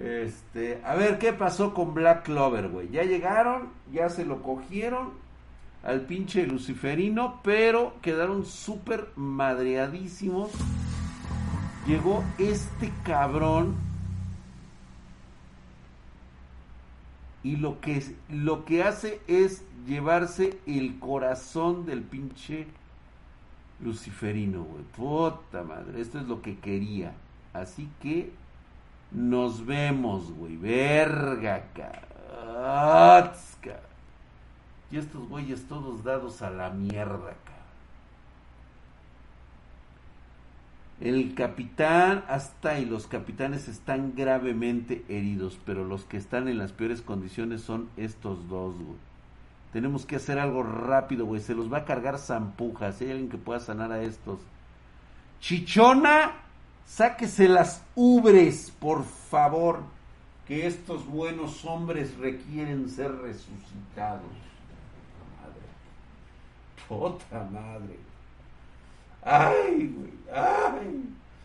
Este, a ver qué pasó con Black Clover, güey. Ya llegaron, ya se lo cogieron al pinche luciferino, pero quedaron súper madreadísimos. Llegó este cabrón y lo que, lo que hace es llevarse el corazón del pinche luciferino, güey. Puta madre, esto es lo que quería. Así que nos vemos, güey. Verga, cara. Y estos güeyes todos dados a la mierda. El capitán hasta y los capitanes están gravemente heridos, pero los que están en las peores condiciones son estos dos, güey. Tenemos que hacer algo rápido, güey. Se los va a cargar zampujas. hay alguien que pueda sanar a estos. Chichona, sáquese las ubres, por favor. Que estos buenos hombres requieren ser resucitados. Puta madre. Ay, güey. Ay.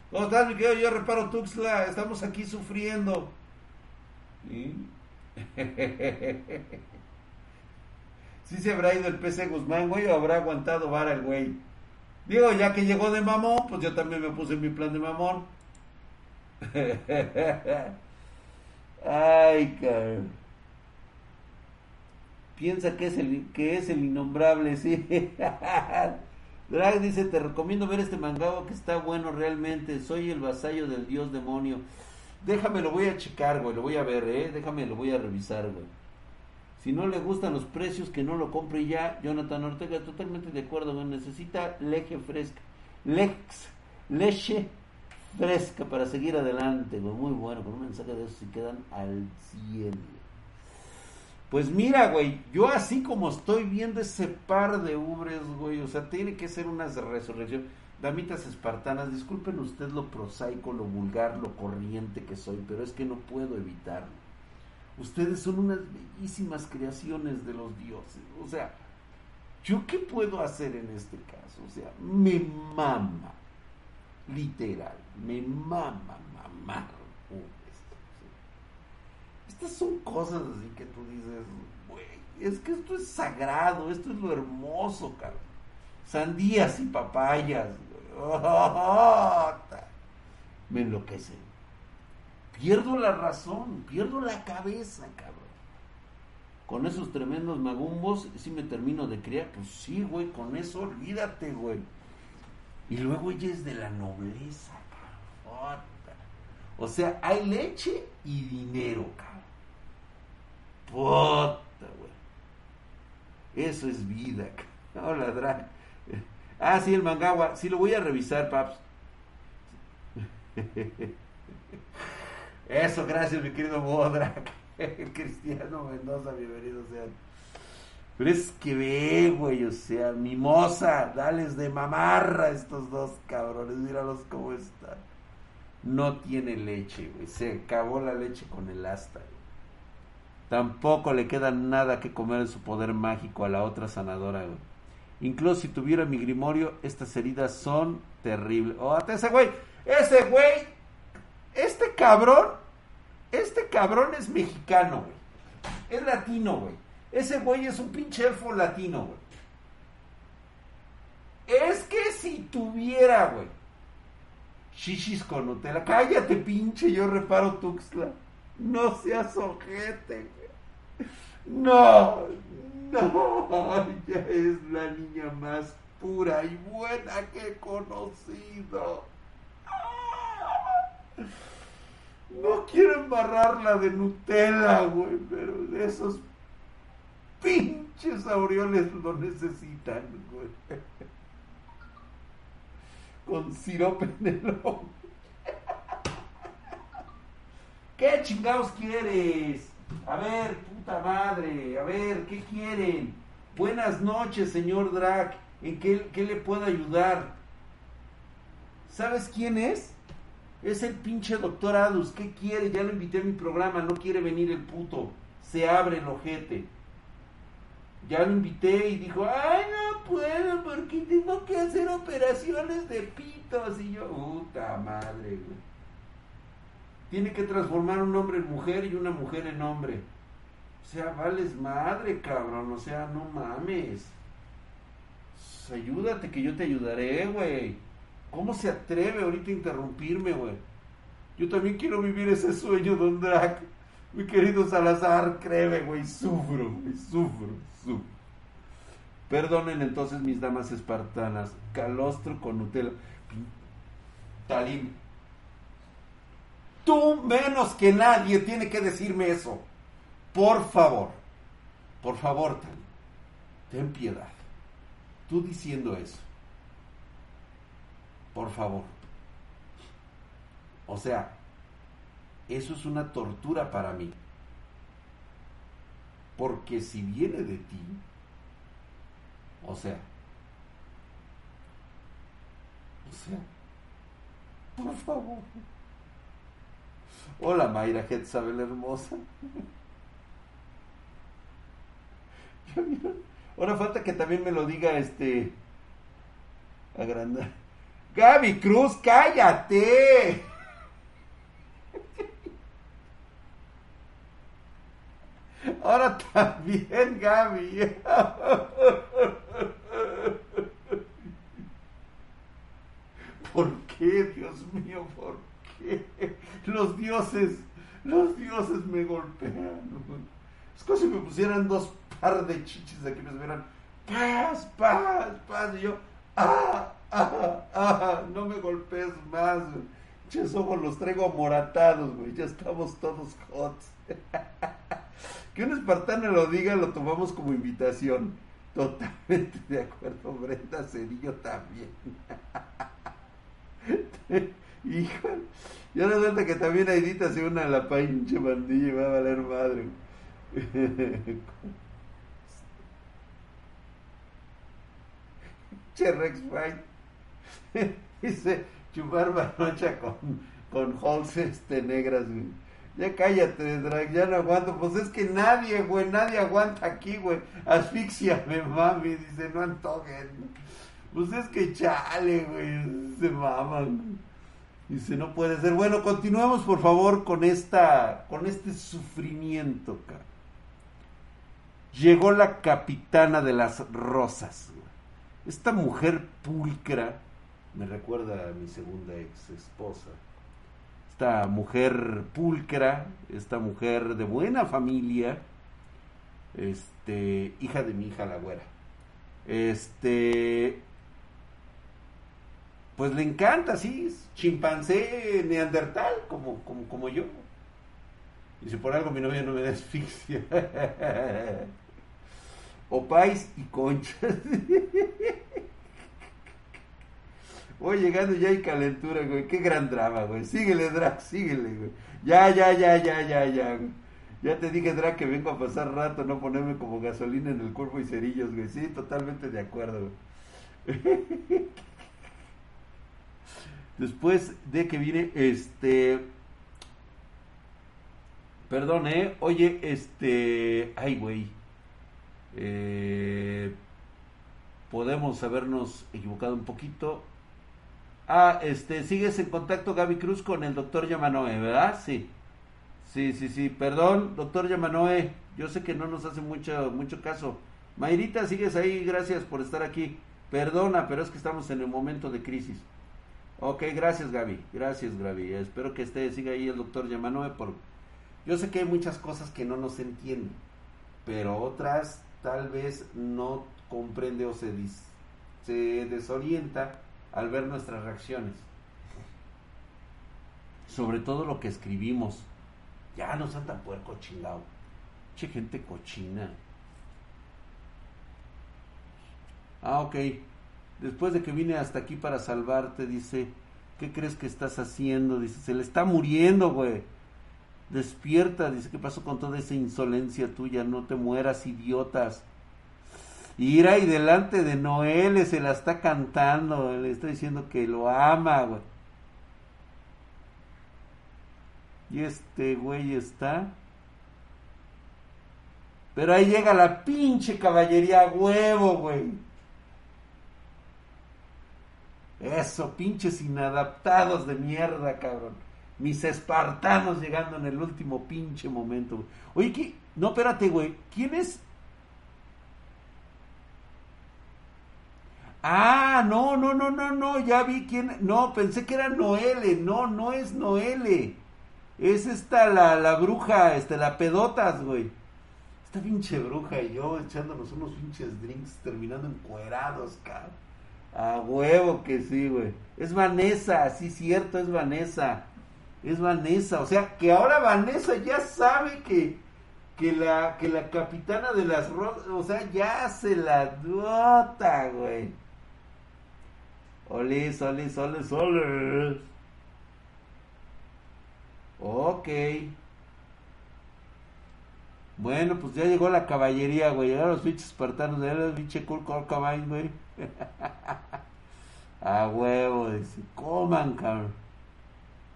¿Cómo estás, mi querido? Yo reparo Tuxla. Estamos aquí sufriendo. ¿Sí? ¿Sí se habrá ido el PC Guzmán, güey, o habrá aguantado vara el güey? Digo, ya que llegó de mamón, pues yo también me puse mi plan de mamón. Ay, cabrón. Piensa que es el, que es el innombrable, sí. Drag dice, te recomiendo ver este mangado que está bueno realmente. Soy el vasallo del dios demonio. Déjame, lo voy a checar, güey. Lo voy a ver, eh. Déjame, lo voy a revisar, güey. Si no le gustan los precios, que no lo compre ya. Jonathan Ortega, totalmente de acuerdo. Necesita leche fresca. Lex, leche fresca para seguir adelante, güey. Muy bueno, con un mensaje de eso se quedan al cielo. Pues mira, güey, yo así como estoy viendo ese par de ubres, güey, o sea, tiene que ser una resurrección. Damitas espartanas, disculpen usted lo prosaico, lo vulgar, lo corriente que soy, pero es que no puedo evitarlo. Ustedes son unas bellísimas creaciones de los dioses. O sea, ¿yo qué puedo hacer en este caso? O sea, me mama, literal, me mama, mamar estas son cosas así que tú dices, güey, es que esto es sagrado, esto es lo hermoso, cabrón. Sandías y papayas, güey. me enloquecen. Pierdo la razón, pierdo la cabeza, cabrón. Con esos tremendos magumbos, si me termino de criar, pues sí, güey, con eso olvídate, güey. Y luego ella es de la nobleza, cabrón. O sea, hay leche y dinero, cabrón. Puta, güey. Eso es vida. Hola, Drag. Ah, sí, el Mangawa. Sí, lo voy a revisar, paps. Eso, gracias, mi querido Bodrak. Cristiano Mendoza, bienvenido sean. Pero es que ve, güey, o sea, mimosa, dales de mamarra a estos dos cabrones, míralos cómo están. No tiene leche, güey, se acabó la leche con el asta, Tampoco le queda nada que comer en su poder mágico a la otra sanadora, güey. Incluso si tuviera mi grimorio, estas heridas son terribles. Oh, ese güey, ese güey, este cabrón, este cabrón es mexicano, güey. Es latino, güey. Ese güey es un pinche elfo latino, güey. Es que si tuviera, güey, shishis con Nutella, cállate, pinche, yo reparo Tuxtla. No seas ojete, No, no, ya es la niña más pura y buena que he conocido. No quiero embarrarla de Nutella, güey, pero de esos pinches aureoles lo necesitan, güey. Con sirope en el ojo. ¿Qué chingados quieres? A ver, puta madre, a ver, ¿qué quieren? Buenas noches, señor Drag. ¿En qué, qué le puedo ayudar? ¿Sabes quién es? Es el pinche doctor Adus. ¿Qué quiere? Ya lo invité a mi programa. No quiere venir el puto. Se abre el ojete. Ya lo invité y dijo, ay, no puedo porque tengo que hacer operaciones de pitos. Y yo, puta madre, güey. Tiene que transformar un hombre en mujer y una mujer en hombre. O sea, vales madre, cabrón. O sea, no mames. ayúdate que yo te ayudaré, güey. ¿Cómo se atreve ahorita a interrumpirme, güey? Yo también quiero vivir ese sueño, Don Drac. Mi querido Salazar, créeme, güey, sufro, güey, sufro, sufro. Perdonen entonces mis damas espartanas, calostro con Nutella. Talim. Tú menos que nadie tiene que decirme eso. Por favor, por favor, Talim, ten piedad. Tú diciendo eso. Por favor. O sea, eso es una tortura para mí. Porque si viene de ti, o sea, o sea, por favor. Hola Mayra Hetzabel hermosa. Ahora falta que también me lo diga este agrandar. Gaby Cruz, cállate. Ahora también, Gaby. ¿Por qué, Dios mío? ¿Por qué? Los dioses, los dioses me golpean. Es como si me pusieran dos par de chichis aquí, me vieran paz, paz, paz. Y yo, ah, no me golpees más, güey. los traigo amoratados, güey. Ya estamos todos hot. que un espartano lo diga, lo tomamos como invitación. Totalmente de acuerdo, Brenda Cedillo también. Hijo, ya resulta que también Aidita se una a la pinche bandilla y va a valer madre. che Rex White dice chupar barrocha con, con holes este, negras, Ya cállate, drag, ya no aguanto. Pues es que nadie, güey, nadie aguanta aquí, güey. Asfixiame, mami, dice, no antojen. Pues es que chale, güey, se maman. Dice, no puede ser. Bueno, continuemos por favor con esta, con este sufrimiento. Llegó la capitana de las rosas. Esta mujer pulcra me recuerda a mi segunda ex esposa. Esta mujer pulcra, esta mujer de buena familia, este, hija de mi hija la güera. Este, pues le encanta, sí, chimpancé neandertal, como, como, como yo. Y si por algo mi novia no me da asfixia. Opais y conchas. Voy llegando ya hay calentura, güey. Qué gran drama, güey. Síguele, Drac, síguele, güey. Ya, ya, ya, ya, ya, ya. Ya te dije, Drac, que vengo a pasar rato, no ponerme como gasolina en el cuerpo y cerillos, güey. Sí, totalmente de acuerdo, güey. Después de que viene, este... Perdón, ¿eh? Oye, este... Ay, güey. Eh, podemos habernos equivocado un poquito. Ah, este, sigues en contacto Gaby Cruz con el doctor Yamanoe, ¿verdad? Sí. Sí, sí, sí. Perdón, doctor Yamanoe. Yo sé que no nos hace mucho, mucho caso. Mayrita, sigues ahí. Gracias por estar aquí. Perdona, pero es que estamos en el momento de crisis. Ok, gracias Gaby. Gracias Gaby. Espero que esté, siga ahí el doctor Yamanoe. Por... Yo sé que hay muchas cosas que no nos entienden, pero otras tal vez no comprende o se, se desorienta al ver nuestras reacciones. Sobre todo lo que escribimos. Ya no sean tan puerco chingado. Che, gente cochina. Ah, ok. Después de que vine hasta aquí para salvarte, dice, ¿qué crees que estás haciendo? Dice, se le está muriendo, güey. Despierta, dice, ¿qué pasó con toda esa insolencia tuya? No te mueras, idiotas. Ira y delante de Noel se la está cantando, le está diciendo que lo ama, güey. Y este güey está. Pero ahí llega la pinche caballería huevo, güey. Eso, pinches inadaptados de mierda, cabrón. Mis espartanos llegando en el último pinche momento. Oye. No, espérate, güey. ¿Quién es? Ah, no, no, no, no, no. Ya vi quién. No, pensé que era Noele. No, no es Noele. Es esta la, la bruja, este, la pedotas, güey. Esta pinche bruja y yo echándonos unos pinches drinks terminando encuerados, cabrón. A huevo que sí, güey. Es Vanessa, sí, cierto, es Vanessa. Es Vanessa. O sea, que ahora Vanessa ya sabe que, que, la, que la capitana de las rosas, o sea, ya se la dota, güey. Olis, olis, olis, olis. Ok. Bueno, pues ya llegó la caballería, güey. Llegaron los pinches espartanos. Ya los pinche cool caballo, güey. A huevo, dice. Coman, cabrón.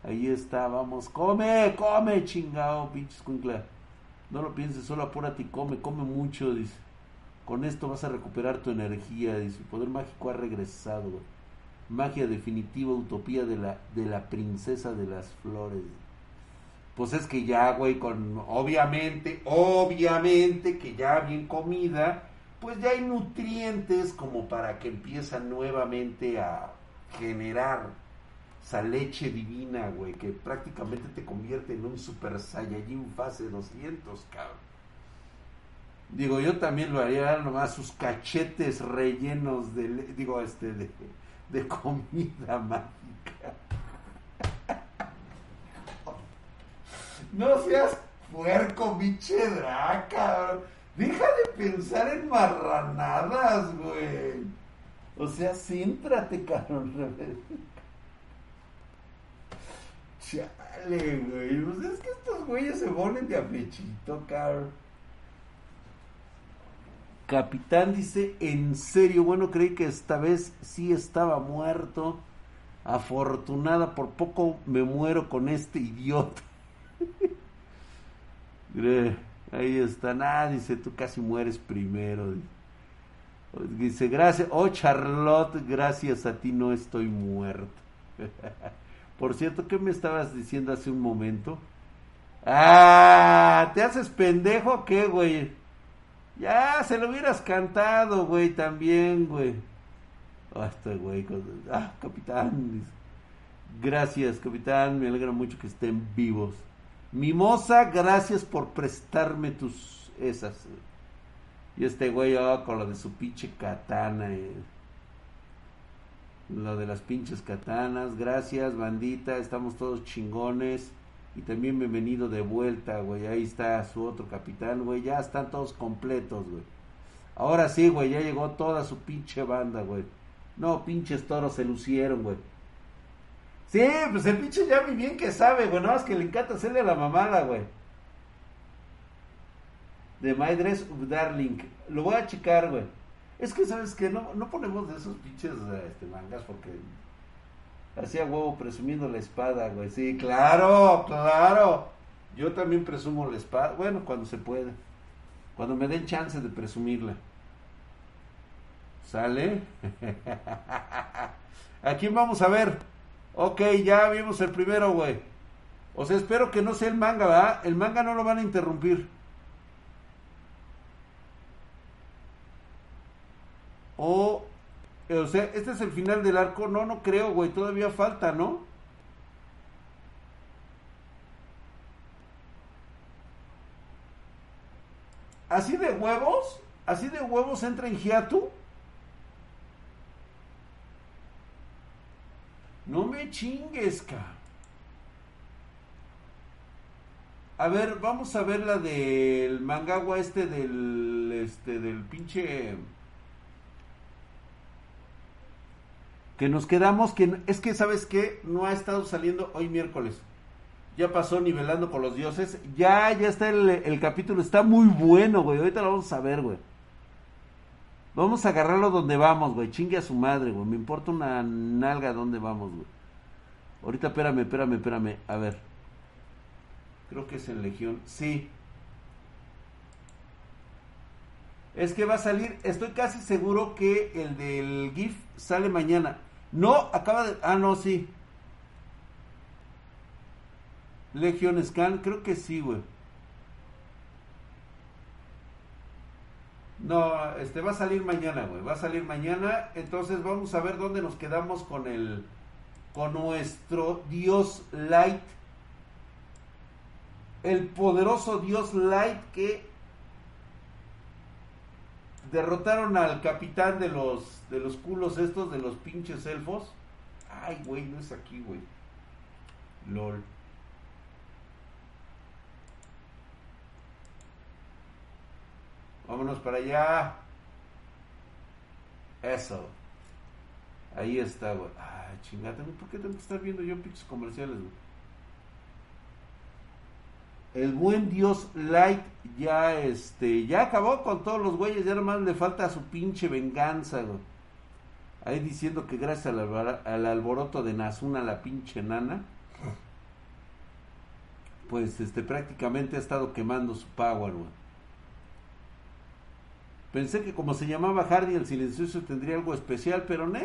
Ahí está, vamos. Come, come, chingado, pinches cuincla. No lo pienses, solo apúrate y come, come mucho, dice. Con esto vas a recuperar tu energía, dice. El poder mágico ha regresado, güey. Magia definitiva, utopía de la, de la princesa de las flores pues es que ya, güey, con obviamente, obviamente que ya bien comida, pues ya hay nutrientes como para que empieza nuevamente a generar esa leche divina, güey, que prácticamente te convierte en un super saiyajin fase 200, cabrón. Digo, yo también lo haría nomás sus cachetes rellenos de, digo, este, de, de comida mágica. No seas puerco, biche draca. Deja de pensar en marranadas, güey. O sea, céntrate, cabrón. Chale, güey. Pues es que estos güeyes se ponen de apechito, cabrón. Capitán dice, en serio, bueno, creí que esta vez sí estaba muerto. Afortunada, por poco me muero con este idiota. Ahí está, ah, dice, tú casi mueres primero. Dice, gracias, oh Charlotte, gracias a ti no estoy muerto. Por cierto, ¿qué me estabas diciendo hace un momento? Ah, ¿te haces pendejo qué, güey? Ya, se lo hubieras cantado, güey, también, güey. Hasta, güey, ah, capitán. Gracias, capitán, me alegra mucho que estén vivos. Mimosa, gracias por prestarme tus esas. Y este güey oh, con lo de su pinche katana. Eh. Lo de las pinches katanas. Gracias, bandita. Estamos todos chingones. Y también bienvenido de vuelta, güey. Ahí está su otro capitán, güey. Ya están todos completos, güey. Ahora sí, güey. Ya llegó toda su pinche banda, güey. No, pinches toros se lucieron, güey. Sí, pues el pinche ya muy bien que sabe, güey. No, es que le encanta hacerle la mamada, güey. De My Dress Darling. Lo voy a checar, güey. Es que, ¿sabes que No, no ponemos de esos pinches este, mangas porque... Hacía huevo presumiendo la espada, güey. Sí, claro, claro. Yo también presumo la espada. Bueno, cuando se puede. Cuando me den chance de presumirla. ¿Sale? ¿A quién vamos a ver? Ok, ya vimos el primero, güey. O sea, espero que no sea el manga, ¿verdad? El manga no lo van a interrumpir. O, o sea, este es el final del arco. No, no creo, güey. Todavía falta, ¿no? Así de huevos, así de huevos entra en hiatu. No me chingues, ca. A ver, vamos a ver la del mangagua este del este del pinche que nos quedamos que es que sabes que no ha estado saliendo hoy miércoles. ya pasó nivelando con los dioses. Ya, ya está el, el capítulo, está muy bueno, güey. Ahorita lo vamos a ver, güey. Vamos a agarrarlo donde vamos, güey. Chingue a su madre, güey. Me importa una nalga donde vamos, güey. Ahorita, espérame, espérame, espérame. A ver. Creo que es en Legión. Sí. Es que va a salir. Estoy casi seguro que el del GIF sale mañana. No, acaba de. Ah, no, sí. Legion Scan, creo que sí, güey. No, este va a salir mañana, güey. Va a salir mañana. Entonces vamos a ver dónde nos quedamos con el. Con nuestro Dios Light. El poderoso Dios Light que derrotaron al capitán de los de los culos estos de los pinches elfos. Ay, güey, no es aquí, güey. LOL. Vámonos para allá. Eso. Ahí está, güey. Ay, chingada. ¿Por qué tengo que estar viendo yo pinches comerciales, güey? El buen Dios Light ya este ya acabó con todos los güeyes, ya nomás le falta su pinche venganza. Ahí diciendo que gracias al, al alboroto de Nazuna, la pinche nana, pues este prácticamente ha estado quemando su power. Pensé que como se llamaba Hardy el silencioso tendría algo especial, pero no.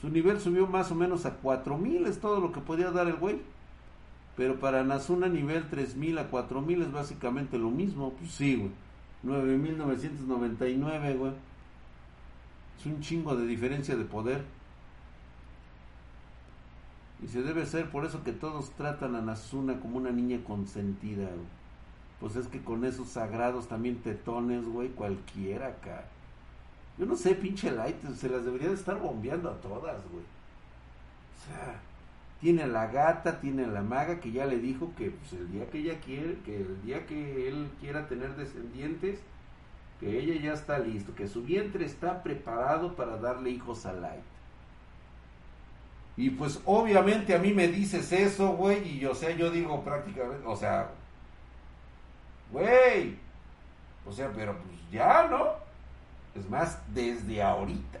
Su nivel subió más o menos a 4000, es todo lo que podía dar el güey. Pero para Nazuna nivel 3000 a 4000 es básicamente lo mismo. Pues sí, güey. 9999, güey. Es un chingo de diferencia de poder. Y se debe ser por eso que todos tratan a Nazuna como una niña consentida, güey. Pues es que con esos sagrados también tetones, güey, cualquiera acá. Yo no sé, pinche Light, se las debería de estar bombeando a todas, güey. O sea, tiene la gata, tiene la maga que ya le dijo que pues, el día que ella quiere, que el día que él quiera tener descendientes, que ella ya está listo, que su vientre está preparado para darle hijos a Light. Y pues obviamente a mí me dices eso, güey, y o sea, yo digo prácticamente, o sea, Güey. O sea, pero pues ya, ¿no? Es más, desde ahorita.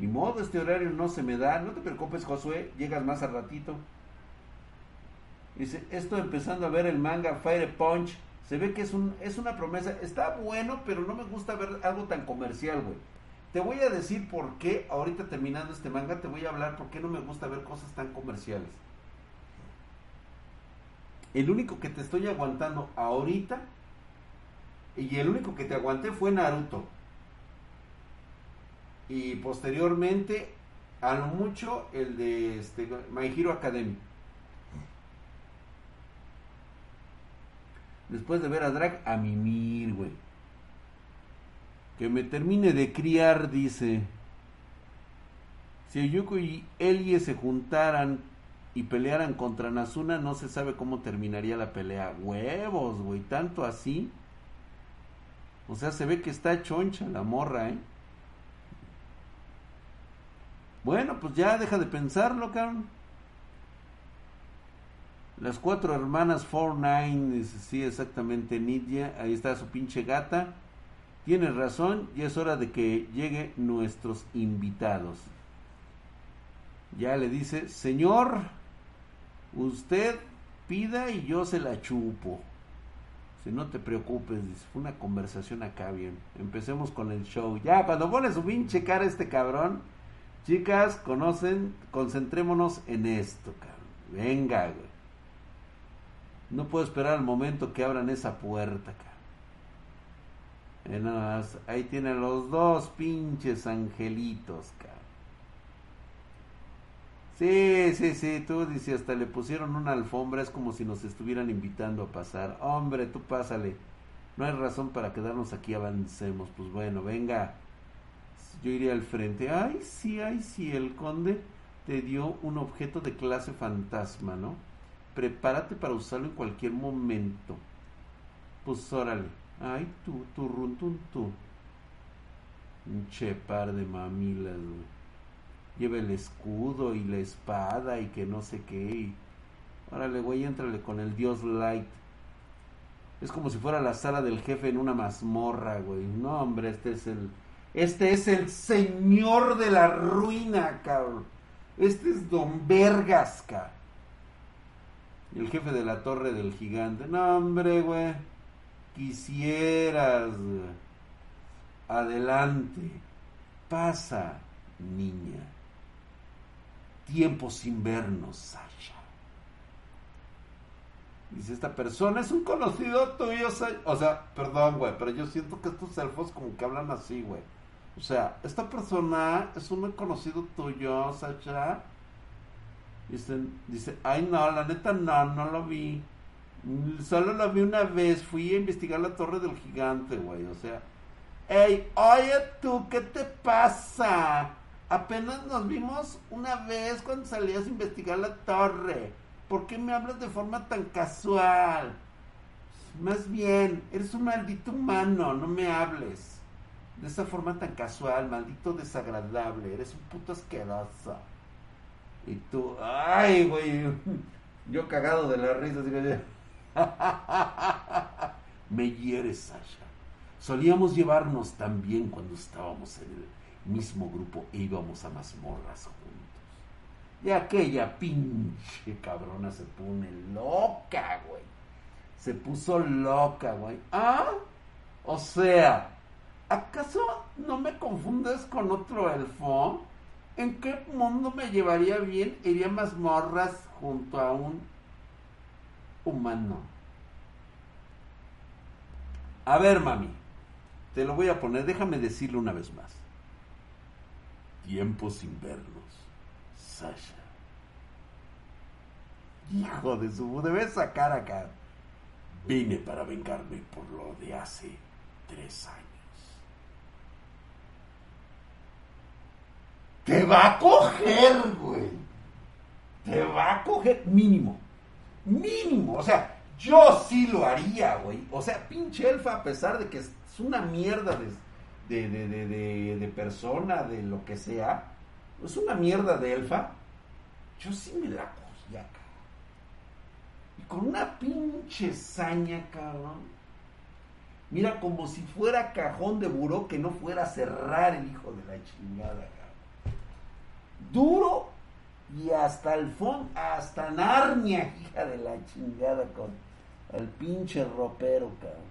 Ni modo, este horario no se me da. No te preocupes, Josué. Llegas más al ratito. Dice, estoy empezando a ver el manga Fire Punch. Se ve que es, un, es una promesa. Está bueno, pero no me gusta ver algo tan comercial, güey. Te voy a decir por qué, ahorita terminando este manga, te voy a hablar por qué no me gusta ver cosas tan comerciales. El único que te estoy aguantando ahorita y el único que te aguanté fue Naruto. Y posteriormente, a lo mucho, el de este, My Hero Academy. Después de ver a Drag, a mimir, güey. Que me termine de criar, dice. Si Yuko y Elie se juntaran y pelearan contra Nazuna, no se sabe cómo terminaría la pelea. Huevos, güey, tanto así. O sea, se ve que está choncha la morra, ¿eh? Bueno, pues ya deja de pensarlo, cabrón. Las cuatro hermanas Nine, sí, exactamente, Nidia, ahí está su pinche gata. Tienes razón, y es hora de que lleguen nuestros invitados. Ya le dice, señor, Usted pida y yo se la chupo. Si no te preocupes, fue una conversación acá bien. Empecemos con el show. Ya, cuando pone su pinche cara este cabrón, chicas, conocen, concentrémonos en esto, cabrón. Venga, güey. No puedo esperar al momento que abran esa puerta, cabrón. ahí tienen los dos pinches angelitos, cabrón. Sí, sí, sí, tú dices, hasta le pusieron una alfombra, es como si nos estuvieran invitando a pasar. Hombre, tú pásale. No hay razón para quedarnos aquí, avancemos. Pues bueno, venga. Yo iría al frente. Ay, sí, ay, sí, el conde te dio un objeto de clase fantasma, ¿no? Prepárate para usarlo en cualquier momento. Pues órale. Ay, tú, tú, run, tú, tú. Che par de mamilas, güey. lleva el escudo y la espada y que no sé qué. Y, órale, güey, entrale con el dios Light. Es como si fuera la sala del jefe en una mazmorra, güey. No, hombre, este es el. Este es el señor de la ruina, cabrón. Este es Don Vergas, cabrón. El jefe de la torre del gigante. No, hombre, güey. Quisieras, Adelante. Pasa, niña. Tiempo sin vernos, Sasha. Dice, esta persona es un conocido tuyo, o sea, perdón, güey, pero yo siento que estos elfos como que hablan así, güey. O sea, esta persona es un conocido tuyo, Sasha. Dicen, dice, ay no, la neta no, no lo vi. Solo lo vi una vez, fui a investigar la torre del gigante, güey. O sea, ey, oye tú, ¿qué te pasa? Apenas nos vimos una vez cuando salías a investigar la torre. ¿Por qué me hablas de forma tan casual? Más bien, eres un maldito humano, no me hables. De esa forma tan casual, maldito desagradable, eres un puto asqueroso. Y tú, ay, güey, yo cagado de la risa, me hieres, Sasha. Solíamos llevarnos tan bien cuando estábamos en el mismo grupo e íbamos a mazmorras juntos. Y aquella pinche cabrona se pone loca, güey. Se puso loca, güey. ¿Ah? O sea, ¿acaso no me confundes con otro elfo? ¿En qué mundo me llevaría bien? Iría mazmorras junto a un humano. A ver, mami, te lo voy a poner, déjame decirlo una vez más. Tiempo sin vernos, Sasha. Hijo de su, debes sacar acá. Vine para vengarme por lo de hace tres años. Te va a coger, güey. Te va a coger mínimo. Mínimo. O sea, yo sí lo haría, güey. O sea, pinche elfa, a pesar de que es una mierda de, de, de, de, persona, de lo que sea. Es una mierda de elfa. Yo sí me la cogía, cabrón. Y con una pinche saña, cabrón. Mira, como si fuera cajón de buró que no fuera a cerrar el hijo de la chingada, y hasta el fondo, hasta Narnia, hija de la chingada, con el pinche ropero, cabrón.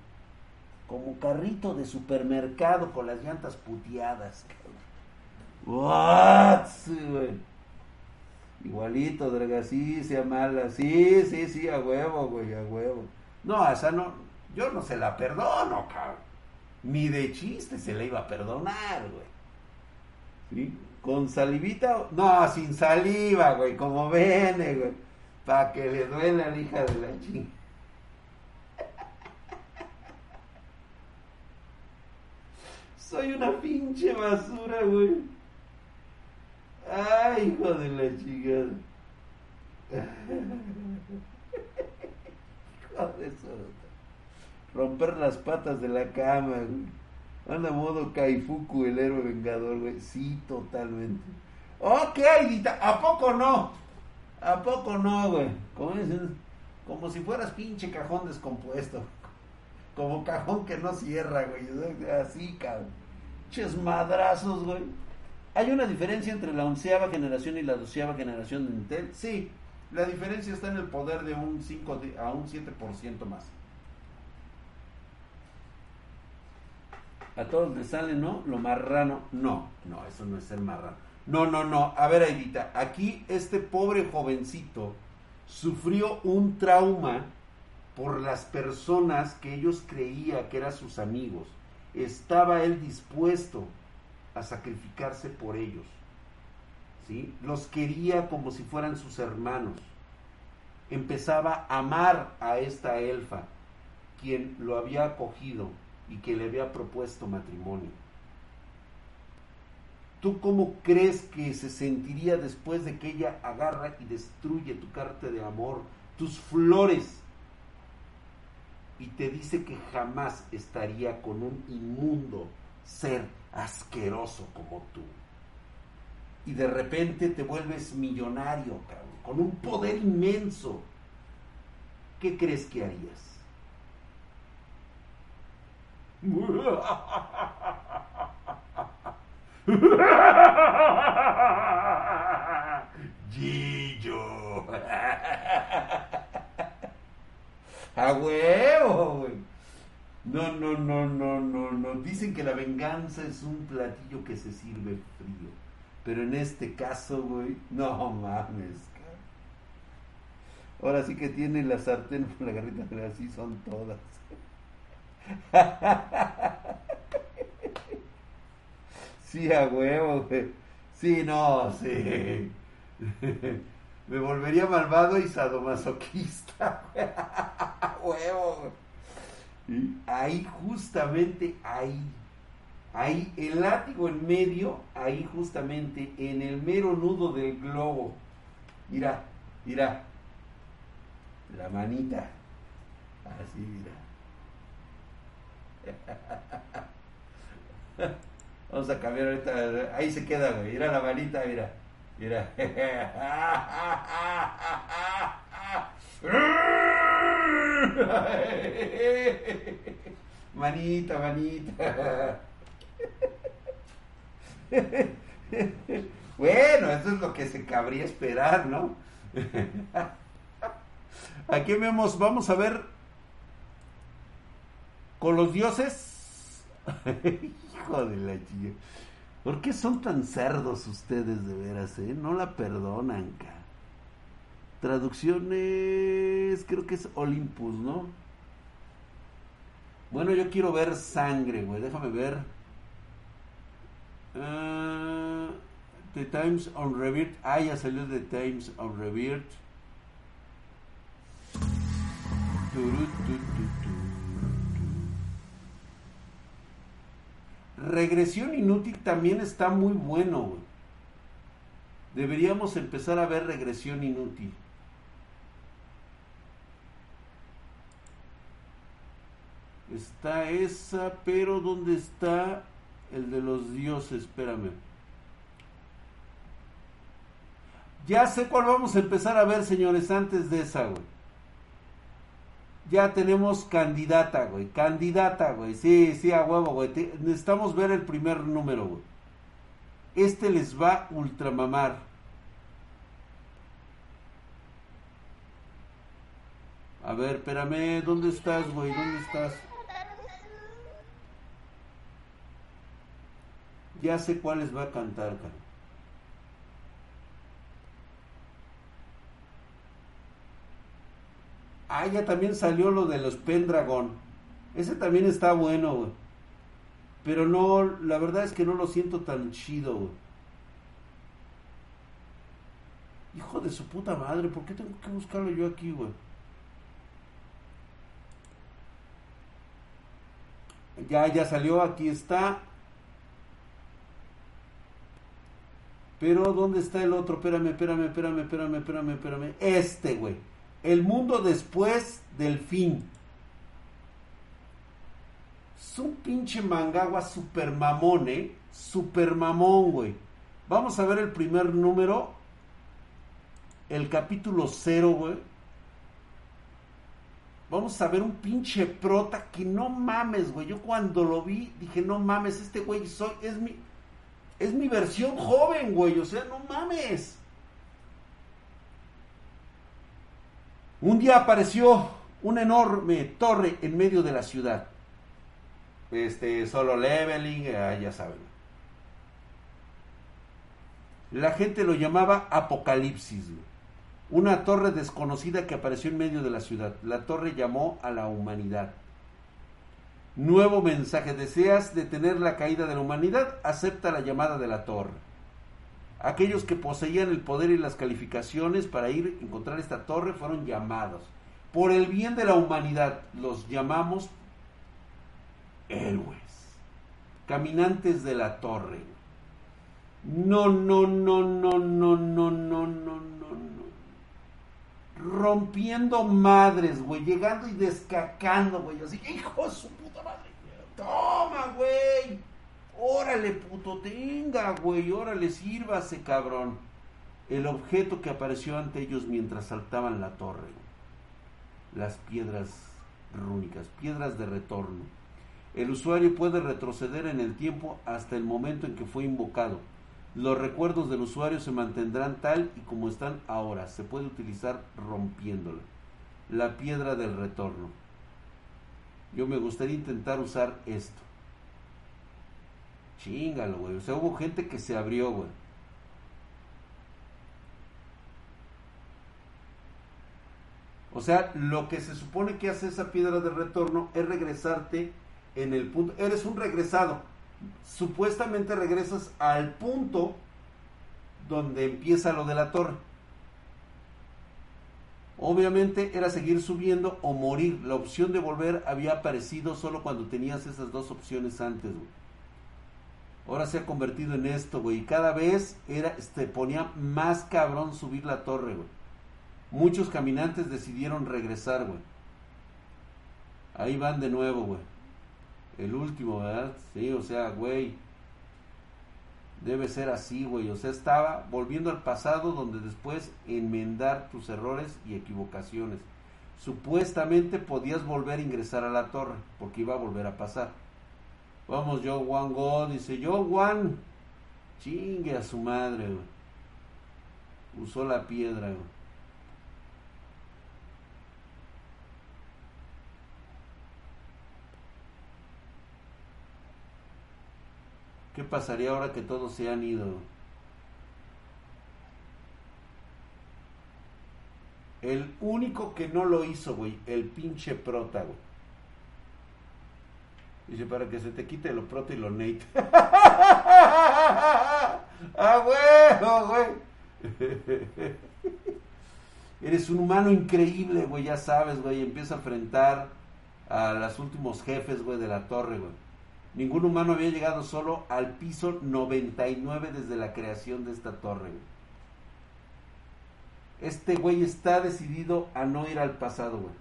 Como carrito de supermercado con las llantas puteadas, cabrón. What? Igualito, draga, sí, sea mala, sí, sí, sí, a huevo, güey, a huevo. No, esa no, yo no se la perdono, cabrón. Ni de chiste se la iba a perdonar, güey. ¿Sí? ¿Con salivita? No, sin saliva, güey, como vene, güey. Para que le duele a la hija de la chinga. Soy una pinche basura, güey. Ay, hijo de la chingada. hijo de. Romper las patas de la cama, güey. Anda modo Kaifuku, el héroe vengador, güey. Sí, totalmente. Ok, ¿a poco no? ¿A poco no, güey? Como como si fueras pinche cajón descompuesto. Como cajón que no cierra, güey. Así, cabrón. Ches madrazos, güey. ¿Hay una diferencia entre la onceava generación y la doceava generación de Intel? Sí. La diferencia está en el poder de un 5 a un 7% más. A todos les sale, ¿no? Lo marrano. No, no, eso no es ser marrano. No, no, no. A ver, Aidita, aquí este pobre jovencito sufrió un trauma por las personas que ellos creía que eran sus amigos. Estaba él dispuesto a sacrificarse por ellos. ¿Sí? Los quería como si fueran sus hermanos. Empezaba a amar a esta elfa, quien lo había acogido y que le había propuesto matrimonio. ¿Tú cómo crees que se sentiría después de que ella agarra y destruye tu carta de amor, tus flores, y te dice que jamás estaría con un inmundo ser asqueroso como tú? y de repente te vuelves millonario, cabrón, con un poder inmenso. ¿Qué crees que harías? Gillo. A huevo, güey. No, no, no, no, no, no. Dicen que la venganza es un platillo que se sirve frío. Pero en este caso, güey, no mames, Ahora sí que tiene la sartén por la garrita, pero así son todas. Sí, a huevo, güey. Sí, no, sí. Me volvería malvado y sadomasoquista. A huevo. Ahí, justamente ahí. Ahí, el látigo en medio, ahí justamente, en el mero nudo del globo. Mira, mira. La manita. Así, mira. Vamos a cambiar ahorita. Ahí se queda, güey. Mira la manita, mira. Mira. Manita, manita. Bueno, eso es lo que se cabría esperar, ¿no? Aquí vemos, vamos a ver con los dioses. Hijo de la chica. ¿Por qué son tan cerdos ustedes de veras, eh? No la perdonan, ca. Traducciones, creo que es Olympus, ¿no? Bueno, yo quiero ver sangre, güey. Déjame ver. Uh, the Times on Revered. Ah, ya salió The Times on Revered. Regresión inútil también está muy bueno. Deberíamos empezar a ver regresión inútil. Está esa, pero ¿dónde está el de los dioses? Espérame. Ya sé cuál vamos a empezar a ver, señores, antes de esa, güey. Ya tenemos candidata, güey. Candidata, güey. Sí, sí, a huevo, güey. necesitamos ver el primer número, güey. Este les va ultramamar. A ver, espérame. ¿Dónde estás, güey? ¿Dónde estás? Ya sé cuáles va a cantar, cara. Ah, ya también salió lo de los Pendragon. Ese también está bueno, güey. Pero no, la verdad es que no lo siento tan chido, güey. Hijo de su puta madre, ¿por qué tengo que buscarlo yo aquí, güey? Ya, ya salió, aquí está. Pero, ¿dónde está el otro? Espérame, espérame, espérame, espérame, espérame, espérame. Este, güey. El mundo después del fin. Es un pinche mangagua super mamón, ¿eh? Super mamón, güey. Vamos a ver el primer número. El capítulo cero, güey. Vamos a ver un pinche prota que no mames, güey. Yo cuando lo vi dije, no mames, este güey soy, es mi, es mi versión joven, güey. O sea, no mames. Un día apareció una enorme torre en medio de la ciudad. Este, solo leveling, ah, ya saben. La gente lo llamaba Apocalipsis. Una torre desconocida que apareció en medio de la ciudad. La torre llamó a la humanidad. Nuevo mensaje. ¿Deseas detener la caída de la humanidad? Acepta la llamada de la torre. Aquellos que poseían el poder y las calificaciones para ir a encontrar esta torre fueron llamados. Por el bien de la humanidad los llamamos héroes, caminantes de la torre. No, no, no, no, no, no, no, no, no, no. Rompiendo madres, güey, llegando y descacando, güey, así, hijo de su Toma, güey. Órale, puto, tenga, güey, órale, sírvase, cabrón. El objeto que apareció ante ellos mientras saltaban la torre. Las piedras rúnicas, piedras de retorno. El usuario puede retroceder en el tiempo hasta el momento en que fue invocado. Los recuerdos del usuario se mantendrán tal y como están ahora. Se puede utilizar rompiéndola. La piedra del retorno. Yo me gustaría intentar usar esto. Chingalo, güey. O sea, hubo gente que se abrió, güey. O sea, lo que se supone que hace esa piedra de retorno es regresarte en el punto. Eres un regresado. Supuestamente regresas al punto donde empieza lo de la torre. Obviamente era seguir subiendo o morir. La opción de volver había aparecido solo cuando tenías esas dos opciones antes, güey. Ahora se ha convertido en esto, güey. Y cada vez era, este, ponía más cabrón subir la torre, güey. Muchos caminantes decidieron regresar, güey. Ahí van de nuevo, güey. El último, ¿verdad? Sí, o sea, güey. Debe ser así, güey. O sea, estaba volviendo al pasado donde después enmendar tus errores y equivocaciones. Supuestamente podías volver a ingresar a la torre, porque iba a volver a pasar. Vamos, John Juan Go, dice John Juan. Chingue a su madre, güey. Usó la piedra, güey. ¿Qué pasaría ahora que todos se han ido? El único que no lo hizo, güey, el pinche prota, güey. Dice, para que se te quite lo prota y lo Nate. ¡Ah, güey! güey! Eres un humano increíble, güey, ya sabes, güey. Empieza a enfrentar a los últimos jefes, güey, de la torre, güey. Ningún humano había llegado solo al piso 99 desde la creación de esta torre. Este güey está decidido a no ir al pasado, güey.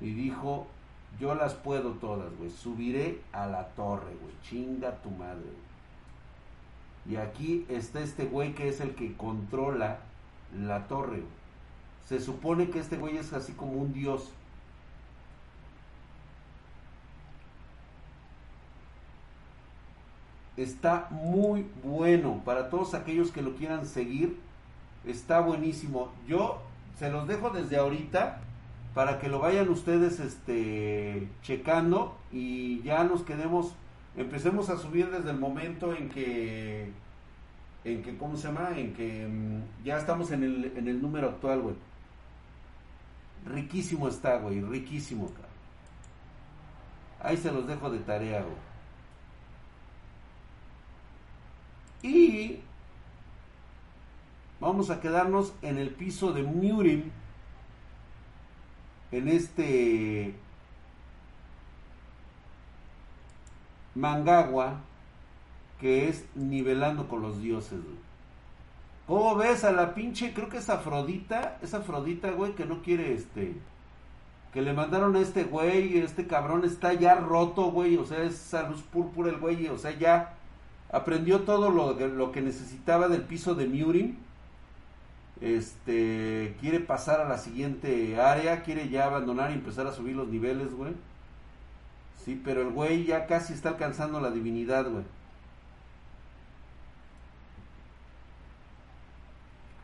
Y dijo, yo las puedo todas, güey. Subiré a la torre, güey. Chinga tu madre, güey. Y aquí está este güey que es el que controla la torre. Se supone que este güey es así como un dios. está muy bueno para todos aquellos que lo quieran seguir. Está buenísimo. Yo se los dejo desde ahorita para que lo vayan ustedes este checando y ya nos quedemos empecemos a subir desde el momento en que en que cómo se llama en que mm, ya estamos en el, en el número actual güey. Riquísimo está güey riquísimo ahí se los dejo de tarea güey. Y vamos a quedarnos en el piso de Murim, en este Mangagua, que es nivelando con los dioses. ¿Cómo ves a la pinche? Creo que es Afrodita, es Afrodita, güey, que no quiere este. Que le mandaron a este güey, este cabrón está ya roto, güey, o sea, es a luz púrpura el güey, o sea, ya aprendió todo lo, lo que necesitaba del piso de Murim. Este, quiere pasar a la siguiente área, quiere ya abandonar y empezar a subir los niveles, güey. Sí, pero el güey ya casi está alcanzando la divinidad, güey.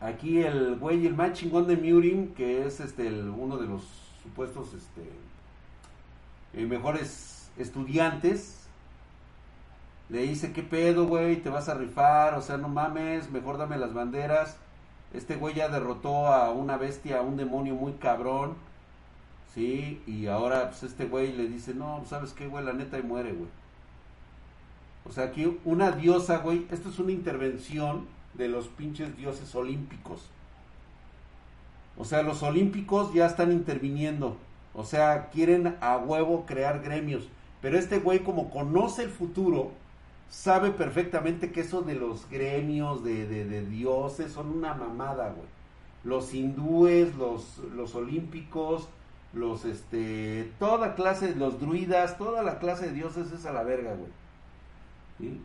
Aquí el güey, el más chingón de Murim, que es este uno de los supuestos este, eh, mejores estudiantes, le dice, ¿qué pedo, güey? ¿Te vas a rifar? O sea, no mames, mejor dame las banderas. Este güey ya derrotó a una bestia, a un demonio muy cabrón. Sí, y ahora pues este güey le dice, no, ¿sabes qué, güey? La neta y muere, güey. O sea, aquí una diosa, güey, esto es una intervención de los pinches dioses olímpicos. O sea, los olímpicos ya están interviniendo. O sea, quieren a huevo crear gremios. Pero este güey como conoce el futuro, sabe perfectamente que eso de los gremios de, de, dioses son una mamada, güey. Los hindúes, los, los olímpicos, los, este, toda clase, los druidas, toda la clase de dioses es a la verga, güey.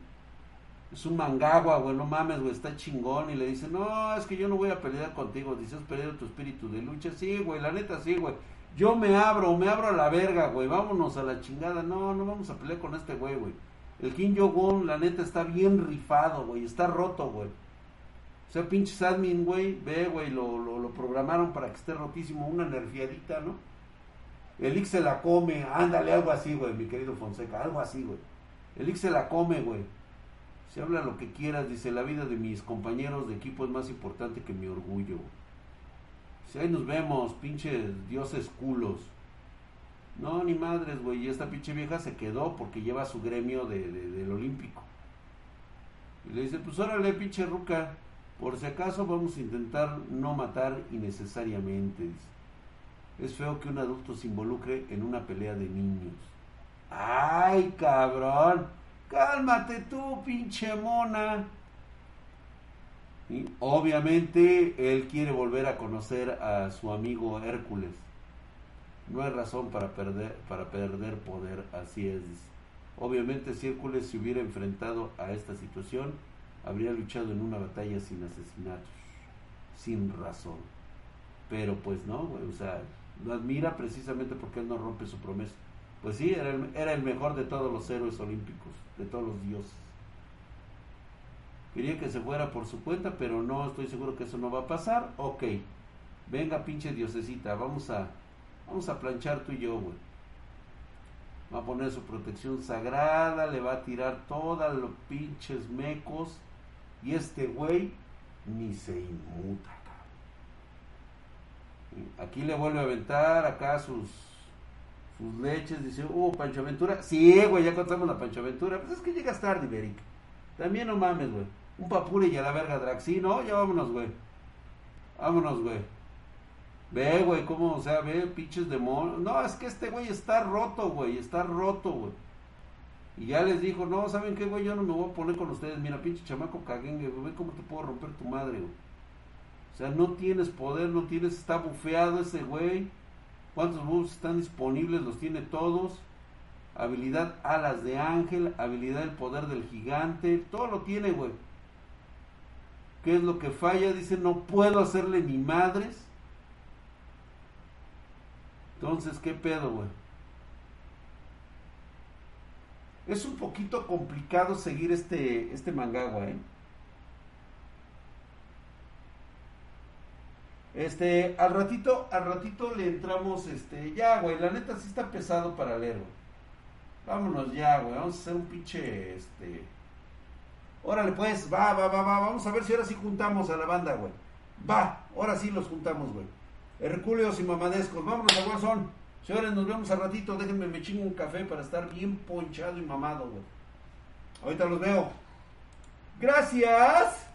Es un mangagua, güey, no mames, güey, está chingón. Y le dice, no, es que yo no voy a pelear contigo. Dice, has perdido tu espíritu de lucha. Sí, güey, la neta, sí, güey. Yo me abro, me abro a la verga, güey. Vámonos a la chingada. No, no vamos a pelear con este güey, güey. El King Jogun, la neta, está bien rifado, güey. Está roto, güey. O sea, pinches admin, güey. Ve, güey, lo, lo, programaron para que esté rotísimo. Una nerviadita, ¿no? El Ix se la come. Ándale, algo así, güey, mi querido Fonseca. Algo así, güey. El Ix se la come, güey. Se habla lo que quieras, dice, la vida de mis compañeros de equipo es más importante que mi orgullo. Si ahí nos vemos, pinches dioses culos. No, ni madres, güey. Y esta pinche vieja se quedó porque lleva su gremio de, de, del olímpico. Y le dice, pues órale, pinche ruca. Por si acaso vamos a intentar no matar innecesariamente. Es feo que un adulto se involucre en una pelea de niños. ¡Ay, cabrón! Cálmate tú, pinche mona. Obviamente él quiere volver a conocer a su amigo Hércules. No hay razón para perder, para perder poder, así es. Obviamente si Hércules se hubiera enfrentado a esta situación, habría luchado en una batalla sin asesinatos, sin razón. Pero pues no, o sea, lo admira precisamente porque él no rompe su promesa. Pues sí, era el, era el mejor de todos los héroes olímpicos, de todos los dioses. Quería que se fuera por su cuenta, pero no estoy seguro que eso no va a pasar. Ok, venga pinche diosecita, vamos a, vamos a planchar tú y yo, güey. Va a poner su protección sagrada, le va a tirar todos los pinches mecos. Y este güey ni se inmuta, cabrón. Aquí le vuelve a aventar acá sus sus leches, dice, uh, Pancho Aventura. Sí, güey, ya contamos la Pancho Aventura. Pues es que llegas tarde, Iberic. También no mames, güey. Un papure y a la verga Drax. Sí, no, ya vámonos, güey. Vámonos, güey. Ve, güey, cómo, o sea, ve, pinches demonios. No, es que este güey está roto, güey, está roto, güey. Y ya les dijo, no, ¿saben qué, güey? Yo no me voy a poner con ustedes. Mira, pinche chamaco caguengue, güey, ve cómo te puedo romper tu madre, güey. O sea, no tienes poder, no tienes, está bufeado ese güey. ¿Cuántos moves están disponibles? Los tiene todos. Habilidad alas de ángel, habilidad el poder del gigante, todo lo tiene, güey. ¿Qué es lo que falla? Dice, no puedo hacerle ni madres. Entonces, ¿qué pedo, güey? Es un poquito complicado seguir este, este mangagua, ¿eh? Este, al ratito, al ratito le entramos, este, ya, güey, la neta sí está pesado para leer, güey. Vámonos ya, güey, vamos a hacer un pinche, este... Órale, pues, va, va, va, va, vamos a ver si ahora sí juntamos a la banda, güey. Va, ahora sí los juntamos, güey. Hercúleos y mamadescos, vámonos a Guasón. Señores, nos vemos al ratito, déjenme me chingo un café para estar bien ponchado y mamado, güey. Ahorita los veo. Gracias.